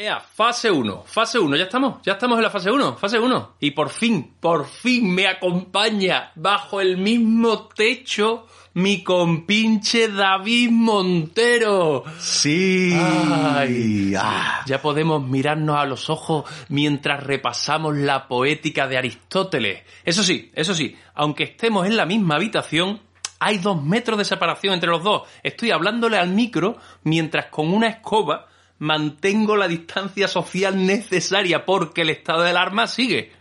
Ea, fase 1, fase 1, ya estamos, ya estamos en la fase 1, fase 1. Y por fin, por fin me acompaña bajo el mismo techo mi compinche David Montero. Sí. Ay, Ah. ya podemos mirarnos a los ojos mientras repasamos la poética de Aristóteles. Eso sí, eso sí, aunque estemos en la misma habitación, hay dos metros de separación entre los dos. Estoy hablándole al micro mientras con una escoba mantengo la distancia social necesaria porque el estado de alarma sigue.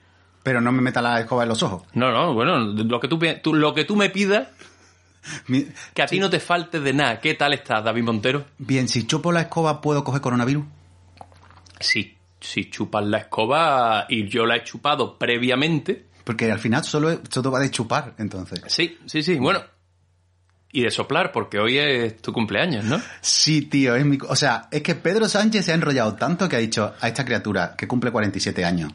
Pero no me meta la escoba en los ojos. No, no, bueno, lo que tú, tú- lo que tú me pidas, Mi- que a ti no te falte de nada. ¿Qué tal estás, David Montero? Bien, si chupo la escoba, ¿puedo coger coronavirus? Si, si chupas la escoba y yo la he chupado previamente. Porque al final solo, solo va de chupar, entonces. Sí, sí, sí. Bueno. Y de soplar, porque hoy es tu cumpleaños, ¿no? Sí, tío, es mi... O sea, es que Pedro Sánchez se ha enrollado tanto que ha dicho a esta criatura que cumple 47 años,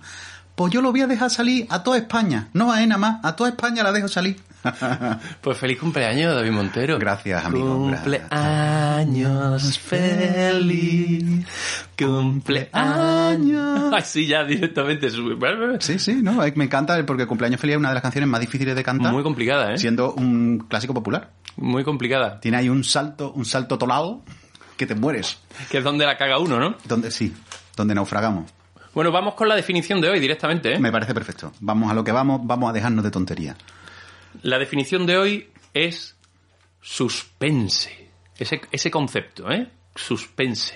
pues yo lo voy a dejar salir a toda España, no a Ena más, a toda España la dejo salir. Pues feliz cumpleaños, David Montero. Gracias, amigo, Cumpleaños feliz. Cumpleaños. Ay, sí, ya directamente. Sí, sí, no, me encanta porque Cumpleaños Feliz es una de las canciones más difíciles de cantar, Muy complicada, ¿eh? siendo un clásico popular. Muy complicada. Tiene ahí un salto, un salto tolado que te mueres. Que es donde la caga uno, ¿no? Donde sí, donde naufragamos. Bueno, vamos con la definición de hoy directamente, ¿eh? Me parece perfecto. Vamos a lo que vamos, vamos a dejarnos de tontería. La definición de hoy es suspense. Ese, ese concepto, ¿eh? Suspense.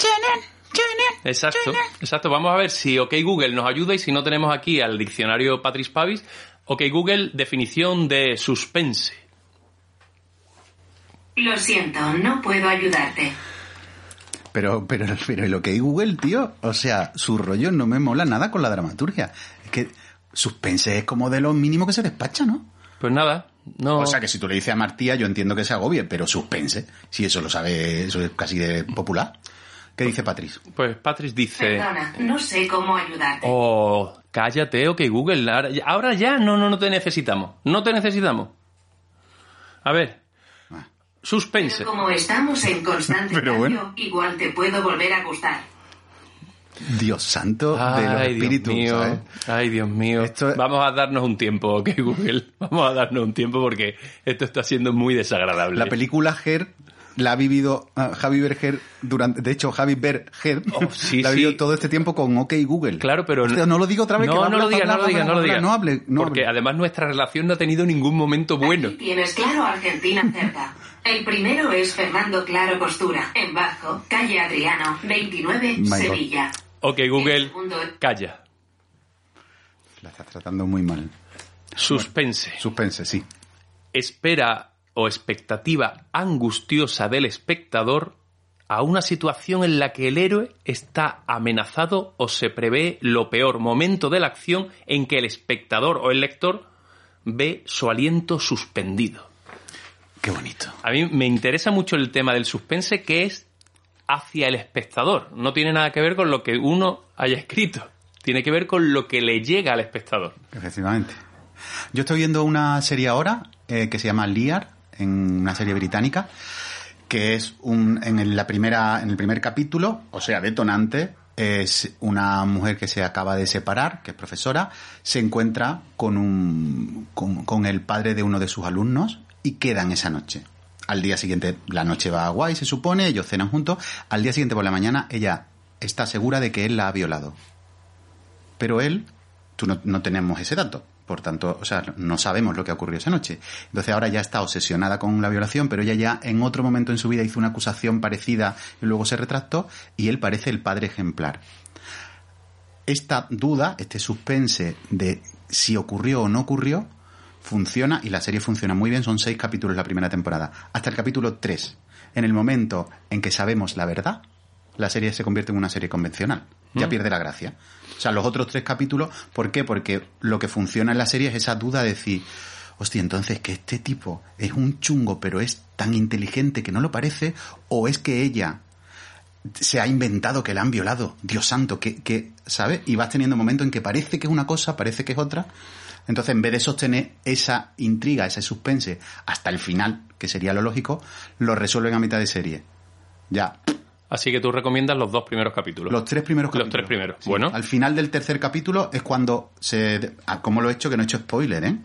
Exacto, exacto. Vamos a ver si OK Google nos ayuda y si no tenemos aquí al diccionario Patris Pavis. OK Google, definición de suspense. Lo siento, no puedo ayudarte. Pero, pero, pero lo que hay Google, tío, o sea, su rollo no me mola nada con la dramaturgia. Es que suspense es como de lo mínimo que se despacha, ¿no? Pues nada, no. O sea, que si tú le dices a Martía, yo entiendo que se agobie, pero suspense, si eso lo sabe, eso es casi de popular. ¿Qué dice Patrice? Pues Patris dice. Perdona, no sé cómo ayudarte. Oh, cállate, OK Google. Ahora, ahora ya no, no, no te necesitamos. No te necesitamos. A ver. Suspense. Pero como estamos en constante Pero cambio, bueno. igual te puedo volver a gustar. Dios santo de los Ay, Dios espíritus, mío. ¿sabes? Ay, Dios mío. Esto- Vamos a darnos un tiempo, ok, Google. Vamos a darnos un tiempo porque esto está siendo muy desagradable. La película Her la ha vivido ah, Javi Berger durante, de hecho Javi Berger Oh, sí, la ha vivido sí. todo este tiempo con OK Google. Claro, pero no lo digo otra vez. No, que no a lo hablar, diga, no lo diga, no lo diga. No hable, no Porque hable. además nuestra relación no ha tenido ningún momento bueno. Aquí tienes claro Argentina cerca. El primero es Fernando Claro Costura, en Bajo, calle Adriano, 29, My God. Sevilla. Ok, Google, El segundo- calla. La estás tratando muy mal. Suspense. Suspense, sí. Espera o expectativa angustiosa del espectador a una situación en la que el héroe está amenazado o se prevé lo peor momento de la acción en que el espectador o el lector ve su aliento suspendido. Qué bonito. A mí me interesa mucho el tema del suspense que es hacia el espectador. No tiene nada que ver con lo que uno haya escrito. Tiene que ver con lo que le llega al espectador. Efectivamente. Yo estoy viendo una serie ahora eh, que se llama Lear, en una serie británica, que es un, en la primera, en el primer capítulo, o sea, detonante, es una mujer que se acaba de separar, que es profesora, se encuentra con un, con, con el padre de uno de sus alumnos y quedan esa noche. Al día siguiente, la noche va guay, se supone, ellos cenan juntos. Al día siguiente por la mañana, ella está segura de que él la ha violado. Pero él, tú no, no tenemos ese dato. Por tanto, o sea, no sabemos lo que ocurrió esa noche. Entonces ahora ya está obsesionada con la violación, pero ella ya en otro momento en su vida hizo una acusación parecida y luego se retractó y él parece el padre ejemplar. Esta duda, este suspense de si ocurrió o no ocurrió, funciona y la serie funciona muy bien. Son seis capítulos la primera temporada. Hasta el capítulo 3. En el momento en que sabemos la verdad, la serie se convierte en una serie convencional. Ya pierde la gracia. O sea, los otros tres capítulos, ¿por qué? Porque lo que funciona en la serie es esa duda de decir, hostia, entonces que este tipo es un chungo, pero es tan inteligente que no lo parece, o es que ella se ha inventado que la han violado, Dios santo, que, que ¿sabes? Y vas teniendo momentos en que parece que es una cosa, parece que es otra. Entonces, en vez de sostener esa intriga, ese suspense, hasta el final, que sería lo lógico, lo resuelven a mitad de serie. Ya, Así que tú recomiendas los dos primeros capítulos. Los tres primeros Los capítulos. tres primeros. Sí. Bueno. Al final del tercer capítulo es cuando se... Ah, ¿Cómo lo he hecho? Que no he hecho spoiler, ¿eh?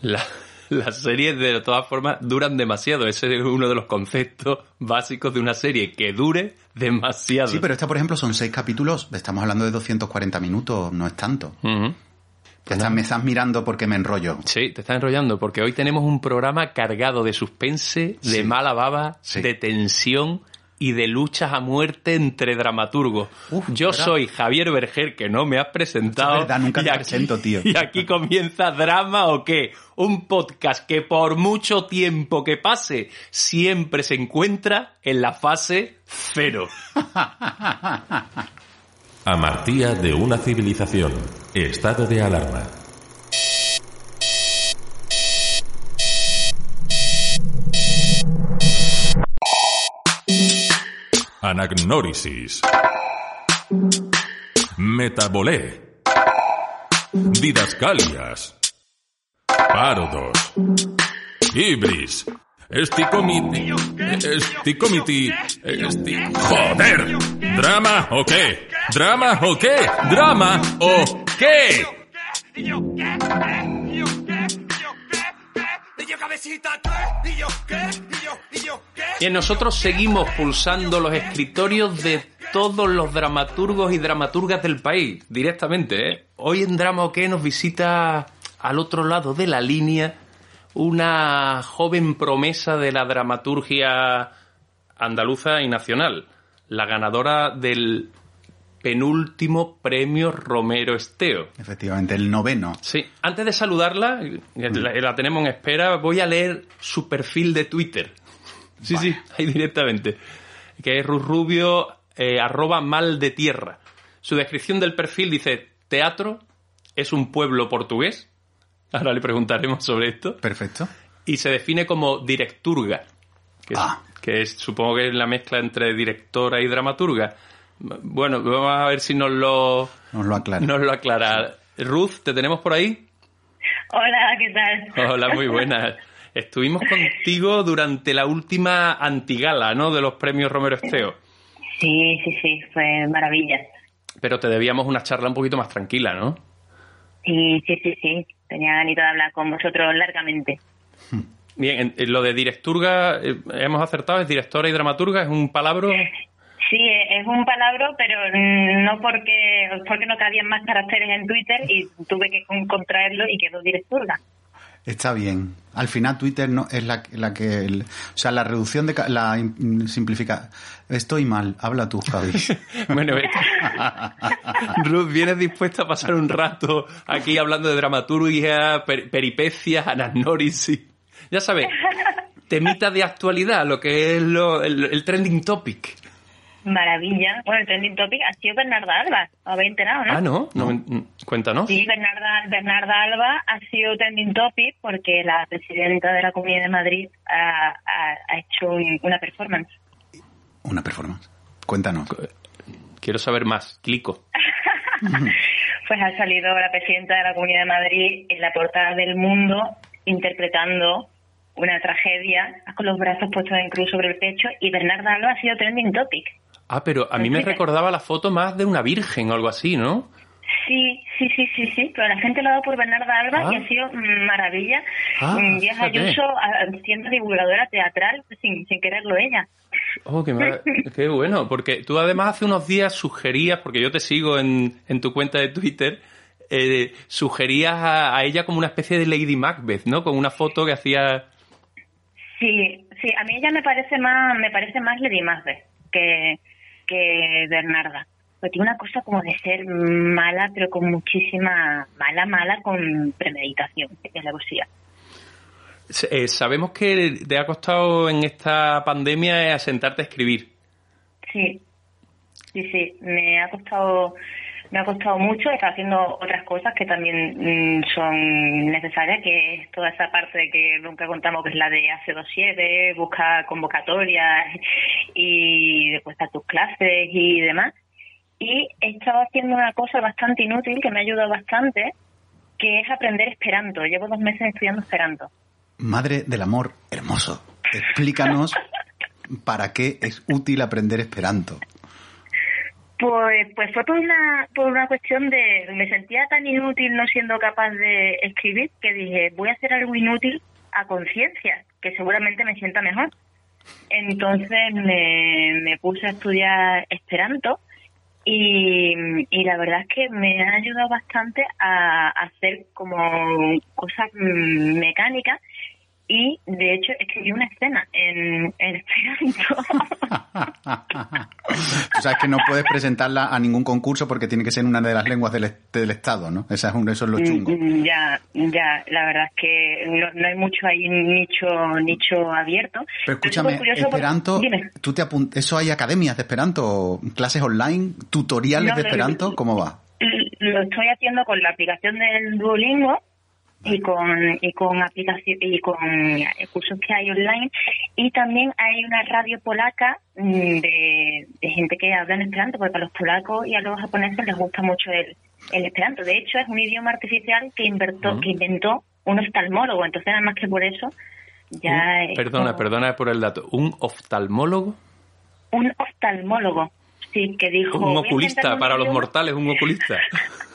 La- las series, de todas formas, duran demasiado. Ese es uno de los conceptos básicos de una serie, que dure demasiado. Sí, pero esta, por ejemplo, son seis capítulos. Estamos hablando de 240 minutos, no es tanto. Ya estás, me estás mirando porque me enrollo. Sí, te estás enrollando, porque hoy tenemos un programa cargado de suspense, de Sí. mala baba, Sí. de tensión y de luchas a muerte entre dramaturgos. Uf, Yo ¿verdad? soy Javier Berger, que no me has presentado. Es verdad, nunca te aquí- presento, tío. Y aquí comienza Drama o qué. Un podcast que por mucho tiempo que pase, siempre se encuentra en la fase cero. Amartía de una civilización. Estado de alarma. Anagnórisis. Metabolé. Didascalias. Parodos. Ibris. Esticomiti. Esticomiti. Esti... ¡Joder! ¿Drama o qué? ¿Drama o qué? ¿Drama o qué? Bien, nosotros seguimos pulsando los escritorios de todos los dramaturgos y dramaturgas del país, directamente. ¿eh? Hoy en Drama o qué nos visita al otro lado de la línea una joven promesa de la dramaturgia andaluza y nacional, la ganadora del penúltimo premio Romero Esteo. Efectivamente, el noveno. Sí, antes de saludarla, la, la tenemos en espera, voy a leer su perfil de Twitter. Sí, sí, ahí directamente. Que es Rubio, eh, arroba mal de tierra. Su descripción del perfil dice, teatro es un pueblo portugués. Ahora le preguntaremos sobre esto. Perfecto. Y se define como directurga. Que es, Ah. que es- supongo que es la mezcla entre directora y dramaturga. Bueno, vamos a ver si nos lo, Nos lo aclara. nos lo aclara. Ruth, ¿te tenemos por ahí? Hola, ¿qué tal? Hola, muy buenas. Estuvimos contigo durante la última antigala, ¿no? De los premios Romero Esteo. Sí, sí, sí, fue maravilla. Pero te debíamos una charla un poquito más tranquila, ¿no? Sí, sí, sí, sí. Tenía ganito de hablar con vosotros largamente. Bien, en- en lo de directurga, eh, hemos acertado, es directora y dramaturga, es un palabra. Sí, eh, es un palabra, pero no porque porque no cabían más caracteres en Twitter y tuve que con- contraerlo y quedó directurga. Está bien. Al final Twitter no es la, la que... el- o sea, la reducción de... La im- simplifica... Estoy mal. Habla tú, Javi. Bueno, Ruth, ¿vienes dispuesta a pasar un rato aquí hablando de dramaturgia, per- peripecias? Ya sabes, temita de actualidad, lo que es lo- el, el trending topic. Maravilla. Bueno, el trending topic ha sido Bernarda Alba. ¿Os habéis enterado, no? Ah, ¿no? Cuéntanos. Sí, Bernarda, Bernarda Alba ha sido trending topic porque la presidenta de la Comunidad de Madrid ha, ha- ha hecho un- una performance. Una performance. Cuéntanos. Quiero saber más. Clico. Pues ha salido la presidenta de la Comunidad de Madrid en la portada del Mundo interpretando una tragedia con los brazos puestos en cruz sobre el pecho y Bernarda Alba ha sido trending topic. Ah, pero a mí me recordaba la foto más de una virgen o algo así, ¿no? Sí, sí, sí, sí, sí, pero la gente lo ha dado por Bernarda Alba Ah. y ha sido maravilla. Ah, Díaz. Ayuso ah, siendo divulgadora teatral sin, sin quererlo ella. Oh, qué, mara- qué bueno, porque tú además hace unos días sugerías, porque yo te sigo en, en tu cuenta de Twitter, eh, sugerías a, a ella como una especie de Lady Macbeth, ¿no? Con una foto que hacía... Sí, sí, a mí ella me parece más, me parece más Lady Macbeth que, que Bernarda. Porque tiene una cosa como de ser mala, pero con muchísima, mala, mala, con premeditación, que es la poesía. Eh, sabemos que te ha costado en esta pandemia asentarte a escribir. Sí, sí, sí, me ha costado, me ha costado mucho, está haciendo otras cosas que también mm, son necesarias, que es toda esa parte que nunca contamos, que es la de hace dosieres, busca convocatorias y después a tus clases y demás. Y he estado haciendo una cosa bastante inútil que me ha ayudado bastante, que es aprender esperanto. Llevo dos meses estudiando esperanto. Madre del amor hermoso. Explícanos para qué es útil aprender esperanto. Pues, pues fue por una, por una cuestión de, me sentía tan inútil no siendo capaz de escribir que dije, voy a hacer algo inútil a conciencia, que seguramente me sienta mejor. Entonces me, me puse a estudiar Esperanto y, y la verdad es que me ha ayudado bastante a, a hacer como cosas mm, mecánicas y de hecho escribí una escena en, en Esperanto. Tú sabes que no puedes presentarla a ningún concurso porque tiene que ser una de las lenguas del, del Estado, ¿no? Esa es un, eso es lo chungo. Mm, Ya, ya, la verdad es que no, no hay mucho ahí nicho nicho abierto. Pero es escúchame, porque- Esperanto, Dime. ¿tú te ¿eso hay academias de Esperanto? ¿Clases online? ¿Tutoriales No, de Esperanto? ¿Cómo va? lo estoy haciendo con la aplicación del Duolingo y con y con aplicación y con eh, cursos que hay online y también hay una radio polaca mm, de, de gente que habla en esperanto porque a los polacos y a los japoneses les gusta mucho el, el esperanto de hecho es un idioma artificial que inventó que inventó un oftalmólogo entonces nada más que por eso ya Un- es perdona, como perdona por el dato. ¿Un oftalmólogo? un oftalmólogo sí que dijo Un "Voy a oculista para los idioma". mortales, un oculista.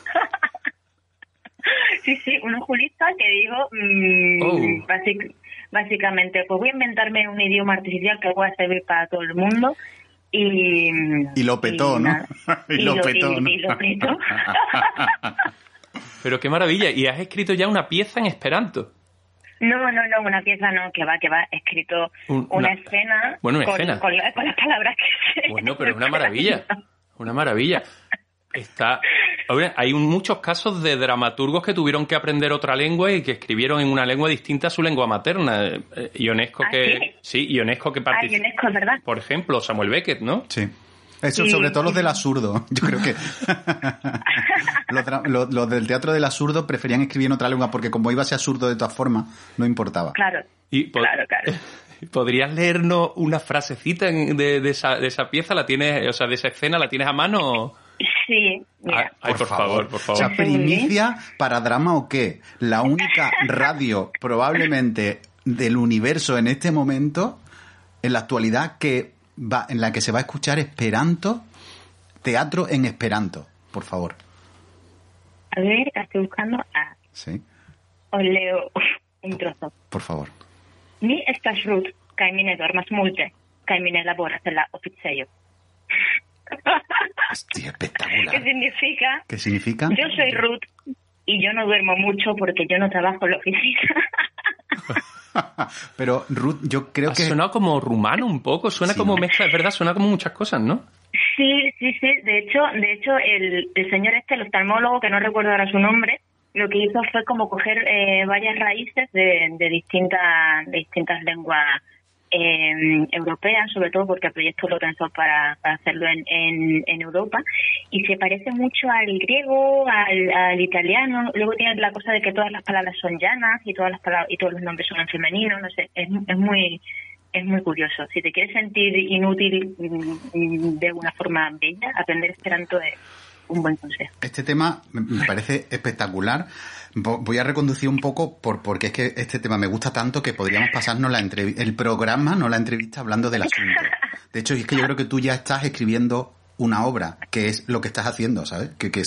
Sí, sí, un oculista que dijo mm, Oh. basic- básicamente, pues voy a inventarme un idioma artificial que pueda servir para todo el mundo y... Y lo petó, ¿no? Y lo petó, y- ¿no? y lo petó. Pero qué maravilla. Y has escrito ya una pieza en Esperanto. No, no, no, una pieza no, que va, que va, escrito Un- una, una- escena, Bueno, una con, escena. Con, la- con las palabras que sé. Bueno, pero es una maravilla. Una maravilla. Está. Hay un- muchos casos de dramaturgos que tuvieron que aprender otra lengua y que escribieron en una lengua distinta a su lengua materna. Eh, Ionesco ¿Ah, que. Sí, Ionesco que Ah, participó. Ionesco, es verdad. Por ejemplo, Samuel Beckett, ¿no? Sí. Eso, Sí, sobre todo los del absurdo. Yo creo que los, dra- los- los del teatro del absurdo preferían escribir en otra lengua porque como iba a ser absurdo de todas formas, no importaba. Claro, Y claro, claro. ¿Podrías leernos una frasecita en- de, de esa, de esa pieza? ¿La tienes, o sea, de esa escena, la tienes a mano? Sí, mira. Ay, por, favor, por O sea, favor. primicia para drama o qué. La única radio probablemente del universo en este momento, en la actualidad, que va, en la que se va a escuchar Esperanto, teatro en Esperanto, por favor. A ver, estoy buscando. Ah, Sí, os leo un trozo. por favor. Mi estas Ruth, kaj mi ne dormas multe, kaj mi ne laboras en la oficejo. Hostia, ¿Qué espectacular. significa? ¿Qué significa? Yo soy Ruth y yo no duermo mucho porque yo no trabajo en la oficina. Pero Ruth, yo creo Ha que... sonado como rumano un poco, suena Sí, como ¿no? mezcla, es verdad, suena como muchas cosas, ¿no? Sí, sí, sí. De hecho, de hecho el, el señor este, el oftalmólogo, que no recuerdo ahora su nombre, lo que hizo fue como coger eh, varias raíces de, de distintas de distintas lenguas eh, europeas, sobre todo porque el proyecto lo pensó para, para hacerlo en, en, Europa, y se parece mucho al griego, al, al italiano. Luego tiene la cosa de que todas las palabras son llanas y todas las palabras y todos los nombres son en femenino. No sé, es, es muy es muy curioso. Si te quieres sentir inútil mm, de una forma bella, aprender esperanto es un buen consejo. Este tema me parece espectacular. Vo- Voy a reconducir un poco por, porque es que este tema me gusta tanto que podríamos pasarnos la el programa, no la entrevista, hablando del asunto. De hecho, es que yo creo que tú ya estás escribiendo una obra, que es lo que estás haciendo, ¿sabes? Que, que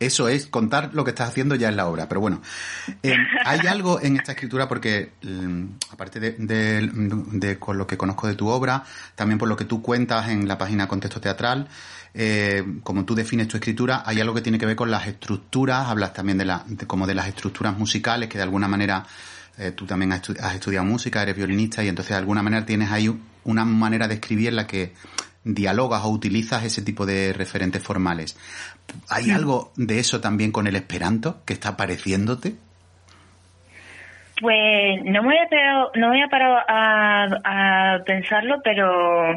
eso es, contar lo que estás haciendo ya es la obra. Pero bueno, eh, hay algo en esta escritura porque, mm, aparte de, con lo que conozco de tu obra, también por lo que tú cuentas en la página Contexto Teatral, eh, como tú defines tu escritura, hay algo que tiene que ver con las estructuras, hablas también de, la, como de las estructuras musicales, que de alguna manera eh, tú también has, estu- has estudiado música, eres violinista y entonces de alguna manera tienes ahí una manera de escribir la que dialogas o utilizas ese tipo de referentes formales. ¿Hay algo de eso también con el esperanto que está pareciéndote? Pues no me voy a parado, no me voy a parado a, a pensarlo, pero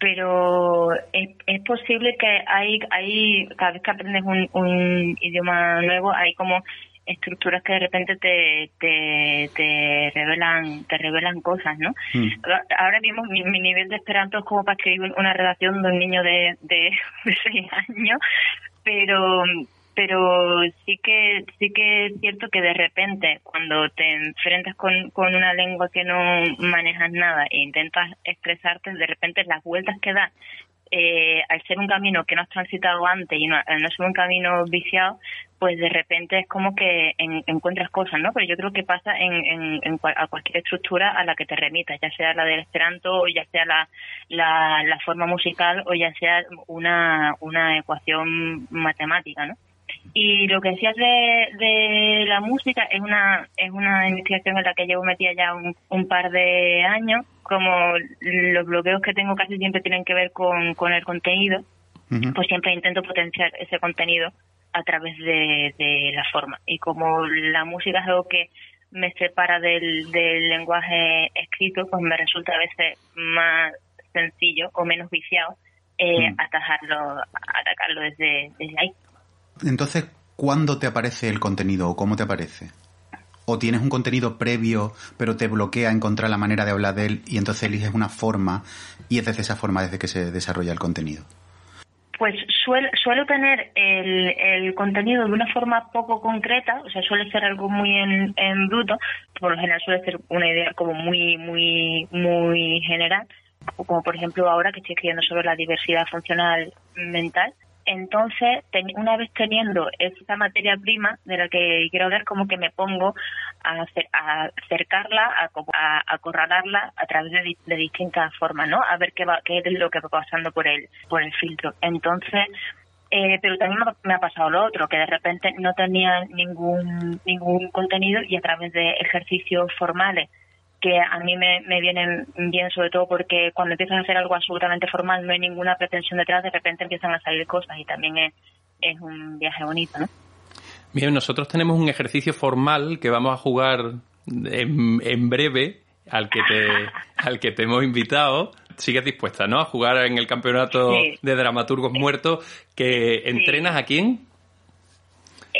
pero es, es posible que hay, hay cada vez que aprendes un, un idioma nuevo hay como estructuras que de repente te, te, te revelan te revelan cosas, ¿no? Mm. Ahora mismo mi, mi nivel de esperanto es como para escribir una redacción de un niño de, de, de seis años, pero pero sí que sí que es cierto que de repente cuando te enfrentas con, con una lengua que no manejas nada e intentas expresarte, de repente las vueltas que das eh, al ser un camino que no has transitado antes y no, al no ser un camino viciado, pues de repente es como que encuentras cosas, ¿no? Pero yo creo que pasa en, en, a cualquier estructura a la que te remitas, ya sea la del esperanto, o ya sea la, la, la forma musical, o ya sea una, una ecuación matemática, ¿no? Y lo que decías de, de la música es una, es una investigación en la que llevo metida ya un, un par de años. Como los bloqueos que tengo casi siempre tienen que ver con, con el contenido, pues siempre intento potenciar ese contenido a través de, de la forma. Y como la música es algo que me separa del, del lenguaje escrito, pues me resulta a veces más sencillo o menos viciado eh, atajarlo, atacarlo desde, desde ahí. Entonces, ¿cuándo te aparece el contenido o cómo te aparece? ¿O tienes un contenido previo, pero te bloquea encontrar la manera de hablar de él y entonces eliges una forma y es desde esa forma desde que se desarrolla el contenido? Pues suelo tener el, contenido de una forma poco concreta, o sea, suele ser algo muy en, en bruto, por lo general suele ser una idea como muy, muy, muy general, como por ejemplo ahora que estoy escribiendo sobre la diversidad funcional mental, entonces, una vez teniendo esa materia prima de la que quiero hablar, como que me pongo a, acercarla, a, acorralarla a través de, distintas formas, ¿no? A ver qué, va, qué es lo que va pasando por el, por el filtro. Entonces, eh, pero también me ha pasado lo otro, que de repente no tenía ningún, ningún contenido y a través de ejercicios formales que a mí me, me vienen bien, sobre todo porque cuando empiezas a hacer algo absolutamente formal, no hay ninguna pretensión detrás, de repente empiezan a salir cosas y también es, es un viaje bonito, ¿no? Bien, nosotros tenemos un ejercicio formal que vamos a jugar en, en breve, al que te, al que te hemos invitado. Sigues dispuesta, ¿no? A jugar en el campeonato de dramaturgos muertos. que ¿Entrenas a quién?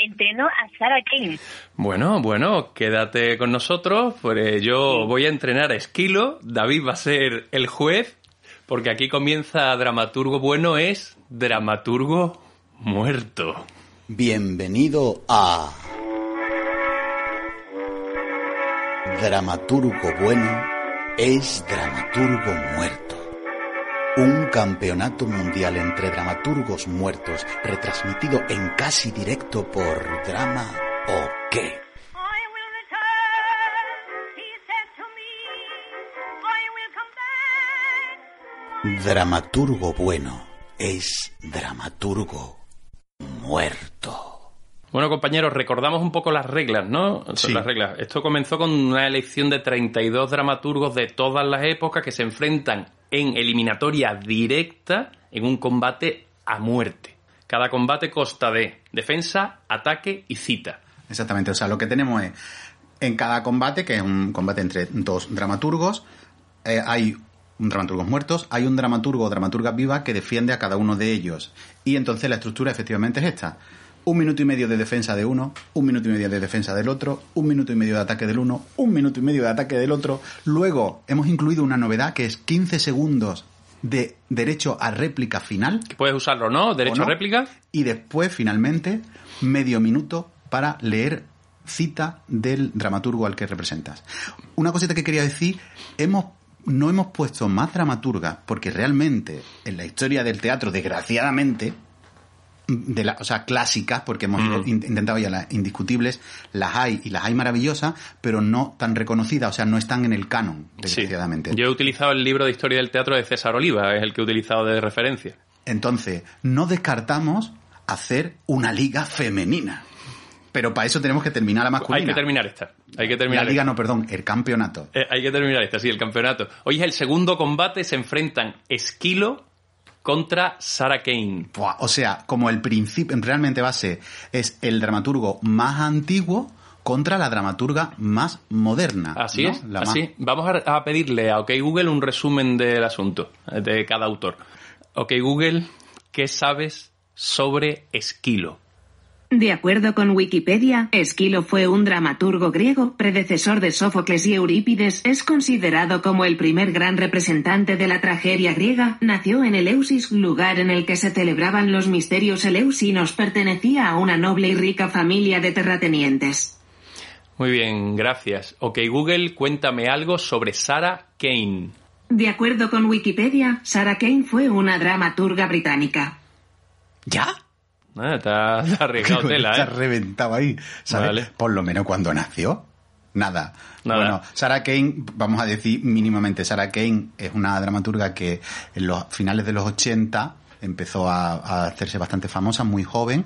Entreno a Sarah Kane. Bueno, bueno, quédate con nosotros, pues yo voy a entrenar a Esquilo, David va a ser el juez, porque aquí comienza Dramaturgo Bueno es Dramaturgo Muerto. Bienvenido a Dramaturgo Bueno es Dramaturgo Muerto. Un campeonato mundial entre dramaturgos muertos retransmitido en casi directo por Drama o qué. Dramaturgo bueno es dramaturgo muerto. Bueno, compañeros, recordamos un poco las reglas, ¿no? Sí. Las reglas. Esto comenzó con una elección de 32 dramaturgos de todas las épocas que se enfrentan en eliminatoria directa en un combate a muerte. Cada combate consta de defensa, ataque y cita. Exactamente, o sea, lo que tenemos es en cada combate, que es un combate entre dos dramaturgos, eh, hay un dramaturgos muertos, hay un dramaturgo o dramaturga viva que defiende a cada uno de ellos. Y entonces la estructura efectivamente es esta un minuto y medio de defensa de uno, un minuto y medio de defensa del otro, un minuto y medio de ataque del uno, un minuto y medio de ataque del otro. Luego hemos incluido una novedad que es 15 segundos de derecho a réplica final. Que puedes usarlo, ¿no? Derecho a réplica. Y después, finalmente, medio minuto para leer cita del dramaturgo al que representas. Una cosita que quería decir, hemos no hemos puesto más dramaturgas porque realmente en la historia del teatro, desgraciadamente, de la, o sea, clásicas, porque hemos Mm. intentado ya las indiscutibles, las hay y las hay maravillosas, pero no tan reconocidas, o sea, no están en el canon, desgraciadamente. Yo he utilizado el libro de historia del teatro de César Oliva, es el que he utilizado de referencia. Entonces, no descartamos hacer una liga femenina. Pero para eso tenemos que terminar la masculina. Hay que terminar esta. Hay que terminar la liga, esta. no, perdón, el campeonato. Eh, hay que terminar esta, sí, el campeonato. Hoy es el segundo combate, se enfrentan Esquilo contra Sarah Kane. Buah, O sea, como el principio, realmente base es el dramaturgo más antiguo contra la dramaturga más moderna. Así ¿no? es, La más- así. Vamos a, a pedirle a OK Google un resumen del asunto, de cada autor. OK Google, ¿qué sabes sobre Esquilo? De acuerdo con Wikipedia, Esquilo fue un dramaturgo griego, predecesor de Sófocles y Eurípides, es considerado como el primer gran representante de la tragedia griega, nació en Eleusis, lugar en el que se celebraban los misterios eleusinos, pertenecía a una noble y rica familia de terratenientes. Muy bien, gracias. Ok, Google, cuéntame algo sobre Sarah Kane. De acuerdo con Wikipedia, Sarah Kane fue una dramaturga británica. ¿Ya? Ah, has arriesgado tela, Está ¿eh? reventado ahí, ¿sabes? Vale. Por lo menos cuando nació. Nada. Nada. Bueno, Sarah Kane, vamos a decir mínimamente, Sarah Kane es una dramaturga que en los finales de los 80 empezó a, a hacerse bastante famosa, muy joven,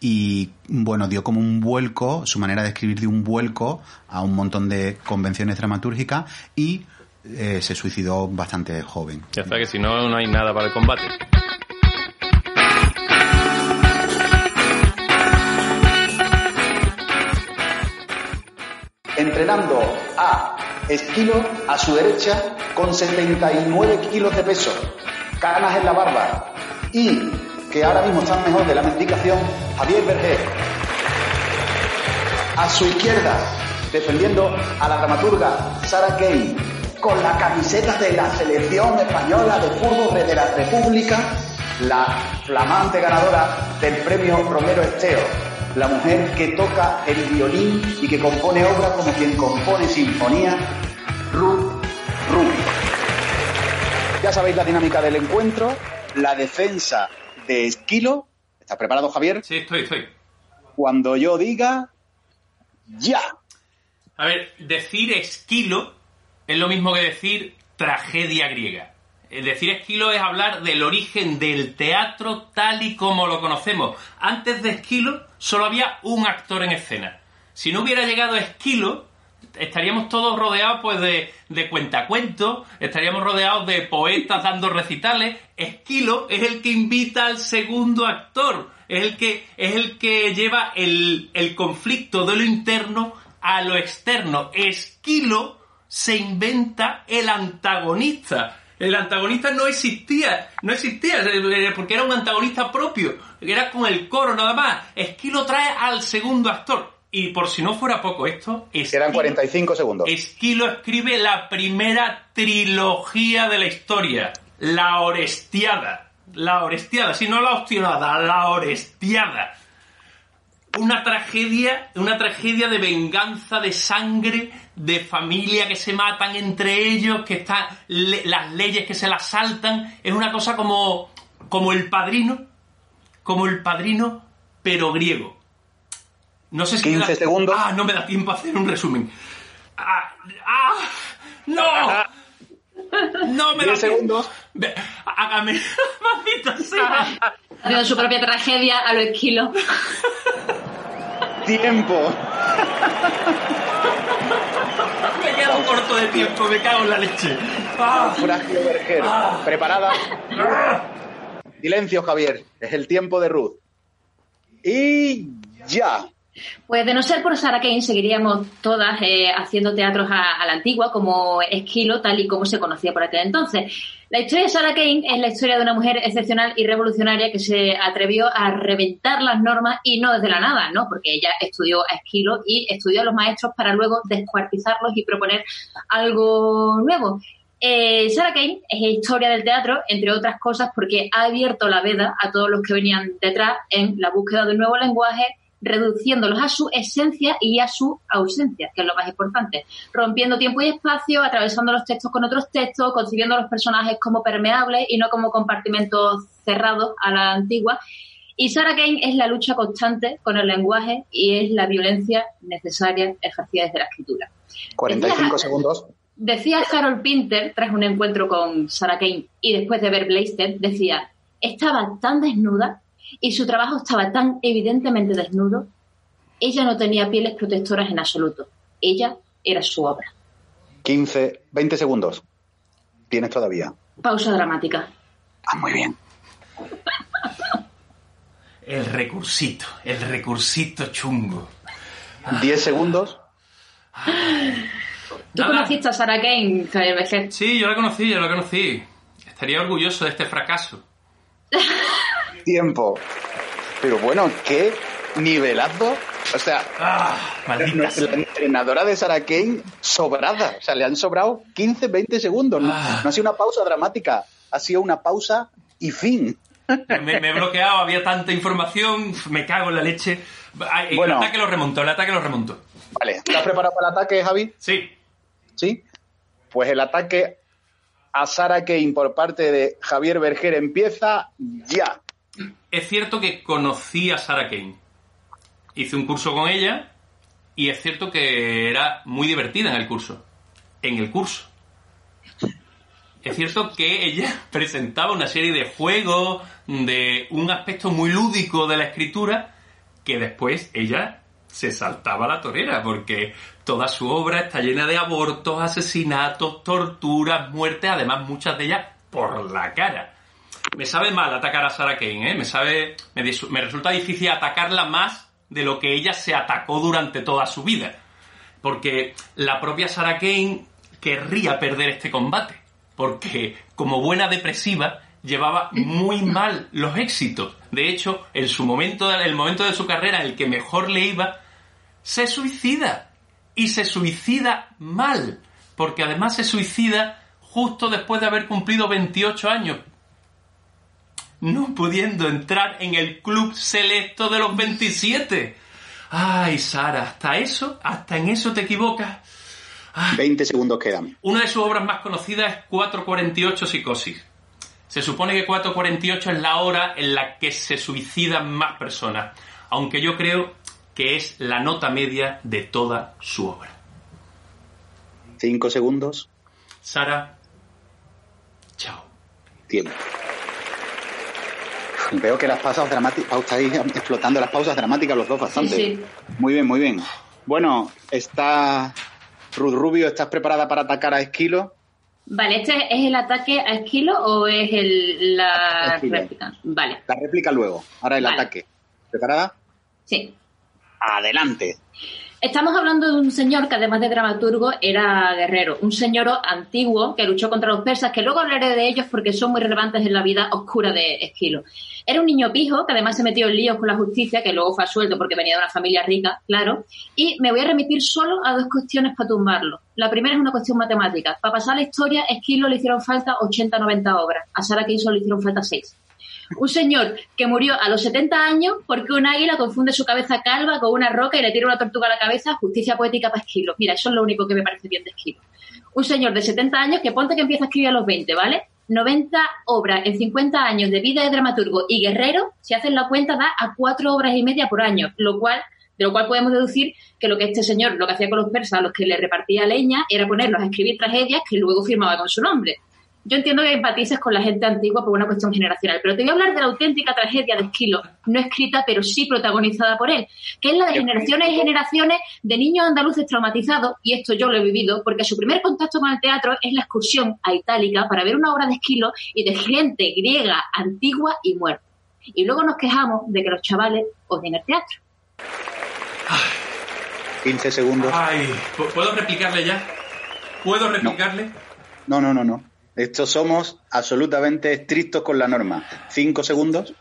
y bueno, dio como un vuelco, su manera de escribir dio un vuelco a un montón de convenciones dramatúrgicas y eh, se suicidó bastante joven. Ya está, que si no, no hay nada para el combate. Entrenando a Esquilo a su derecha con 79 kilos de peso, canas en la barba y que ahora mismo están mejor de la medicación, Javier Berger. A su izquierda, defendiendo a la dramaturga Sara Kane con la camiseta de la selección española de fútbol de la República, la flamante ganadora del premio Romero Esteo, la mujer que toca el violín y que compone obras como quien compone sinfonía, Ruth Rubin. Ya sabéis la dinámica del encuentro, la defensa de Esquilo. ¿Estás preparado, Javier? Sí, estoy, estoy. Cuando yo diga ya. A ver, decir esquilo es lo mismo que decir tragedia griega. Decir esquilo es hablar del origen del teatro tal y como lo conocemos. Antes de esquilo solo había un actor en escena. Si no hubiera llegado esquilo, estaríamos todos rodeados pues de, de cuentacuentos, estaríamos rodeados de poetas dando recitales. Esquilo es el que invita al segundo actor, es el que, es el que lleva el, el conflicto de lo interno a lo externo. Esquilo se inventa el antagonista. El antagonista no existía, no existía, eh, porque era un antagonista propio, era con el coro nada más. Esquilo trae al segundo actor. Y por si no fuera poco esto, Esquilo- 45 segundos. Esquilo escribe la primera trilogía de la historia, La Orestiada. La Orestiada, si no la Ostionada, la Orestiada. Una tragedia, una tragedia de venganza, de sangre, de familia que se matan entre ellos, que están le- las leyes que se las saltan. Es una cosa como, como el padrino, como el padrino, pero griego. No sé si 15 me da- segundos. Ah, no me da tiempo a hacer un resumen. ¡Ah! ah, ¡No! No me da 10 tiempo. segundos. Hágame, maldita sea. Haciendo su propia tragedia a lo esquilo. Tiempo. Me quedo corto de tiempo, me cago en la leche. Ah. Berger. ¿Preparada? Silencio, Javier. Es el tiempo de Ruth. Y ya. Pues de no ser por Sarah Kane, seguiríamos todas eh, haciendo teatros a, la antigua, como Esquilo, tal y como se conocía por aquel entonces. La historia de Sarah Kane es la historia de una mujer excepcional y revolucionaria que se atrevió a reventar las normas y no desde la nada, ¿no? Porque ella estudió a Esquilo y estudió a los maestros para luego descuartizarlos y proponer algo nuevo. Eh, Sarah Kane es historia del teatro, entre otras cosas, porque ha abierto la veda a todos los que venían detrás en la búsqueda de un nuevo lenguaje, reduciéndolos a su esencia y a su ausencia, que es lo más importante, rompiendo tiempo y espacio, atravesando los textos con otros textos, concibiendo a los personajes como permeables y no como compartimentos cerrados a la antigua. Y Sarah Kane es la lucha constante con el lenguaje y es la violencia necesaria ejercida desde la escritura. 45 Decía- segundos. Decía Harold Pinter, tras un encuentro con Sarah Kane y después de ver Blaster, decía, estaba tan desnuda y su trabajo estaba tan evidentemente desnudo, ella no tenía pieles protectoras en absoluto. Ella era su obra. 15, 20 segundos. Tienes todavía. Pausa dramática. Ah, muy bien. El recursito, el recursito chungo. 10 segundos. ¿Tú Nada. conociste a Sarah Kane? Sí, yo la conocí, yo la conocí. Estaría orgulloso de este fracaso. Tiempo. Pero bueno, qué nivelazo. O sea, Ah, maldita la entrenadora de Sarah Kane sobrada. O sea, le han sobrado 15, 20 segundos. No, Ah. no ha sido una pausa dramática, ha sido una pausa y fin. Me, me he bloqueado, había tanta información, me cago en la leche. El Bueno. ataque lo remontó, el ataque lo remontó. Vale, ¿estás preparado para el ataque, Javi? Sí. Sí. Pues el ataque a Sarah Kane por parte de Javier Berger empieza ya. Es cierto que conocí a Sarah Kane. Hice un curso con ella y es cierto que era muy divertida en el curso. En el curso. Es cierto que ella presentaba una serie de juegos, de un aspecto muy lúdico de la escritura, que después ella se saltaba la torera, porque toda su obra está llena de abortos, asesinatos, torturas, muertes, además muchas de ellas por la cara. Me sabe mal atacar a Sarah Kane, ¿eh? Me sabe. Me, me resulta difícil atacarla más de lo que ella se atacó durante toda su vida. Porque la propia Sarah Kane querría perder este combate. Porque como buena depresiva llevaba muy mal los éxitos. De hecho, en su momento, el momento de su carrera en el que mejor le iba, se suicida. Y se suicida mal. Porque además se suicida justo después de haber cumplido 28 años. No pudiendo entrar en el club selecto de los 27. Ay, Sara, hasta eso, hasta en eso te equivocas. 20 segundos quedan. Una de sus obras más conocidas es 448 Psicosis. Se supone que 448 es la hora en la que se suicidan más personas, aunque yo creo que es la nota media de toda su obra. 5 segundos. Sara, chao. Tiempo. Veo que las pausas dramáticas, estáis explotando las pausas dramáticas los dos bastante. Sí, sí. Muy bien, muy bien. Bueno, está Ruth Rubio, ¿estás preparada para atacar a Esquilo? Vale, ¿este es el ataque a Esquilo o es el, la Esquilo. réplica? Vale, La réplica luego. Ahora el Vale. ataque. ¿Preparada? sí. Adelante. Estamos hablando de un señor que además de dramaturgo era guerrero, un señor antiguo que luchó contra los persas, que luego hablaré de ellos porque son muy relevantes en la vida oscura de Esquilo. Era un niño pijo que además se metió en líos con la justicia, que luego fue absuelto porque venía de una familia rica, claro, y me voy a remitir solo a dos cuestiones para tumbarlo. La primera es una cuestión matemática. Para pasar la historia, a Esquilo le hicieron falta 80-90 obras, a Sara Keyson le hicieron falta 6. Un señor que murió a los 70 años porque un águila confunde su cabeza calva con una roca y le tira una tortuga a la cabeza, justicia poética para Esquilo. Mira, eso es lo único que me parece bien de Esquilo. Un señor de 70 años que ponte que empieza a escribir a los 20, ¿vale? 90 obras en 50 años de vida de dramaturgo y guerrero, si hacen la cuenta, da a cuatro obras y media por año, lo cual, de lo cual podemos deducir que lo que este señor, lo que hacía con los persas, a los que le repartía leña, era ponerlos a escribir tragedias que luego firmaba con su nombre. Yo entiendo que empatices con la gente antigua por una cuestión generacional, pero te voy a hablar de la auténtica tragedia de Esquilo, no escrita, pero sí protagonizada por él, que es la de generaciones y generaciones de niños andaluces traumatizados, y esto yo lo he vivido, porque su primer contacto con el teatro es la excursión a Itálica para ver una obra de Esquilo y de gente griega, antigua y muerta. Y luego nos quejamos de que los chavales odien el teatro. 15 segundos. Ay, ¿pu- ¿puedo replicarle ya? ¿Puedo replicarle? No, no, no, no. Estos somos absolutamente estrictos con la norma. 5 segundos.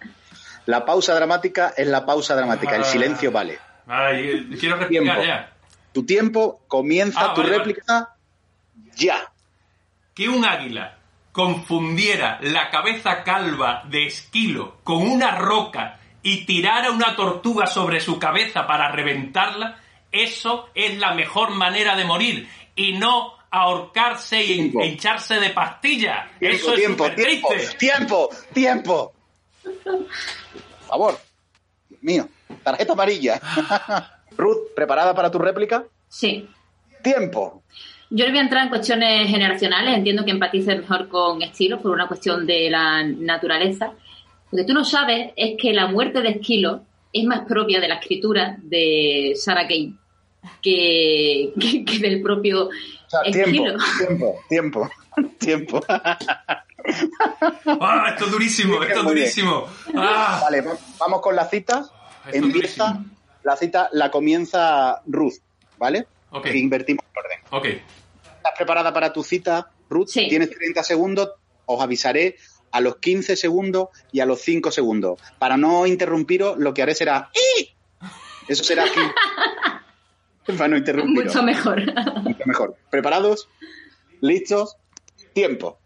La pausa dramática es la pausa dramática. El Ah. silencio vale. Ay, eh, quiero replicar Tiempo. ya. Tu tiempo comienza, Ah, tu vale, réplica ya. Que un águila confundiera la cabeza calva de Esquilo con una roca y tirara una tortuga sobre su cabeza para reventarla, eso es la mejor manera de morir. Y no ahorcarse y Tiempo. hincharse de pastilla. Tiempo, eso es tiempo, tiempo, triste. tiempo, tiempo. Por favor. Dios mío. Tarjeta amarilla. Ruth, ¿preparada para tu réplica? Sí. Tiempo. Yo no voy a entrar en cuestiones generacionales, entiendo que empatices mejor con Esquilo por una cuestión de la naturaleza. Lo que tú no sabes es que la muerte de Esquilo es más propia de la escritura de Sarah Kane que, que- que del propio O sea, tiempo, tiempo, tiempo, tiempo. Ah, esto es durísimo, esto es durísimo. Ah, Vale, va- vamos con la cita. Esto Empieza, durísimo. la cita la comienza Ruth, ¿vale? Ok. Invertimos el orden. ok. ¿Estás preparada para tu cita, Ruth? Sí. Tienes 30 segundos, os avisaré a los 15 segundos y a los 5 segundos. Para no interrumpiros, lo que haré será ¡ii! Eso será aquí. Para no interrumpir. Mucho mejor. Mucho mejor. ¿Preparados? ¿Listos? Tiempo.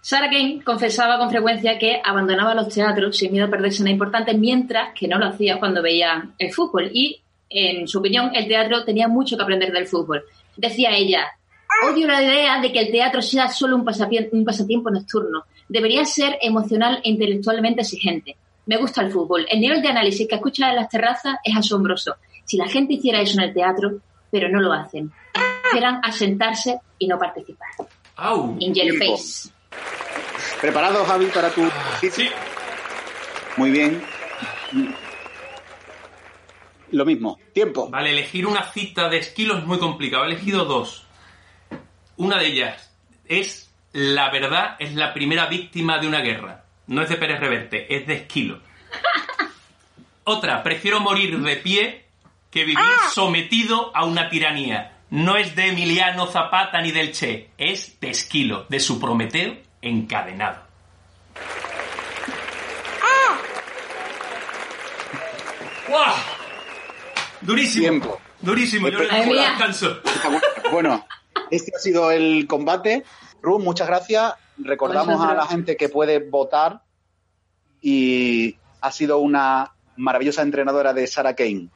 Sarah Kane confesaba con frecuencia que abandonaba los teatros sin miedo a perderse nada importante, mientras que no lo hacía cuando veía el fútbol. Y, en su opinión, el teatro tenía mucho que aprender del fútbol. Decía ella, odio la idea de que el teatro sea solo un, un pasatiempo nocturno. Debería ser emocional e intelectualmente exigente. Me gusta el fútbol. El nivel de análisis que escuchas en las terrazas es asombroso. Si la gente hiciera eso en el teatro, pero no lo hacen. Esperan a sentarse y no participar. ¡Au! In your Tiempo. face. ¿Preparado, Javi, para tu... Sí. Muy bien. Lo mismo. Tiempo. Vale, elegir una cita de Esquilo es muy complicado. He elegido dos. Una de ellas es La verdad es la primera víctima de una guerra. No es de Pérez Reverte, es de Esquilo. Otra, prefiero morir de pie que vivir sometido a una tiranía. No es de Emiliano Zapata ni del Che, es de Esquilo, de su Prometeo encadenado. ¡Guau! Durísimo. Tiempo. Durísimo, yo le descanso. Bueno, este ha sido el combate. Ruth, muchas gracias. Recordamos a la gente que puede votar y ha sido una maravillosa entrenadora de Sarah Kane.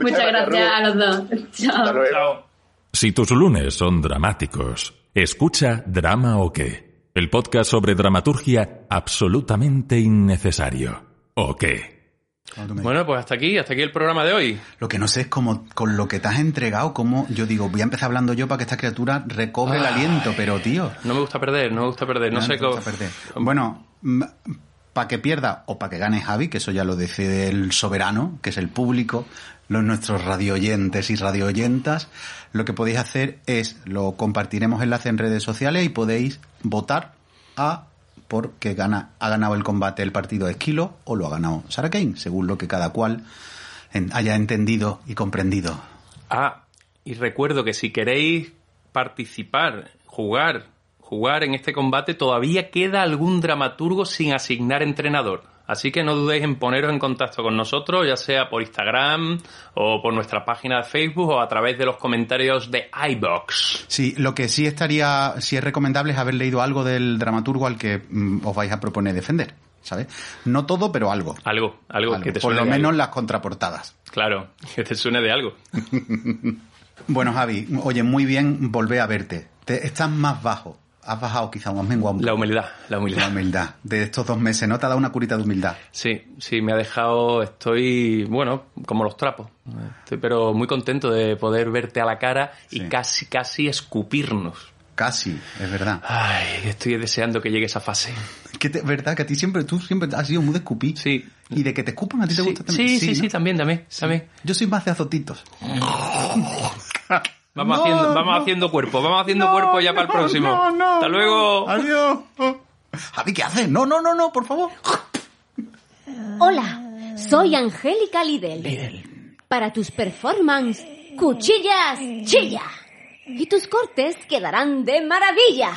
Muchas gracias a los dos. Chao. Hasta luego. Chao. Si tus lunes son dramáticos, escucha Drama o qué, el podcast sobre dramaturgia absolutamente innecesario. ¿O qué? Cuando me- Bueno, pues hasta aquí, hasta aquí el programa de hoy. Lo que no sé es cómo, con lo que te has entregado, cómo yo digo, voy a empezar hablando yo para que esta criatura recobre el Ay. aliento, pero tío. No me gusta perder, no me gusta perder, no ya sé gusta cómo. perder. Bueno, para que pierda o para que gane Javi, que eso ya lo decide el soberano, que es el público, los nuestros radioyentes y radioyentas, lo que podéis hacer es, lo compartiremos enlace en redes sociales y podéis votar a por que gana, ha ganado el combate el partido Esquilo o lo ha ganado Sarah Kane, según lo que cada cual haya entendido y comprendido. Ah, y recuerdo que si queréis participar, jugar, jugar en este combate, todavía queda algún dramaturgo sin asignar entrenador. Así que no dudéis en poneros en contacto con nosotros, ya sea por Instagram o por nuestra página de Facebook o a través de los comentarios de iBox. Sí, lo que sí estaría, sí es recomendable es haber leído algo del dramaturgo al que mm, os vais a proponer defender, ¿sabes? No todo, pero algo. Algo, algo, Algo. que te Por lo menos algo. las contraportadas. Claro, que te suene de algo. Bueno, Javi, oye, muy bien volver a verte. Te- estás más bajo. Has bajado quizá, has menguado un La humildad, la la humildad. humildad de estos dos meses, ¿no? Te ha dado una curita de humildad. Sí, sí, me ha dejado, estoy, bueno, como los trapos. Estoy pero muy contento de poder verte a la cara y Sí. casi, casi escupirnos. Casi, es verdad. Ay, estoy deseando que llegue esa fase. Que te- verdad que a ti siempre, tú siempre has sido muy de escupir. Sí. Y de que te escupan a ti te Sí, gusta también. sí, sí, sí, ¿no? también, también, también. Yo soy más de azotitos. Vamos, No, haciendo, vamos no. haciendo cuerpo, vamos haciendo No, cuerpo ya para el no, próximo. no, no. Hasta luego. Adiós. Javi, ¿qué haces? No, no, no, no, por favor. Hola, soy Angélica Lidl. Para tus performances, cuchillas, chilla. Y tus cortes quedarán de maravilla.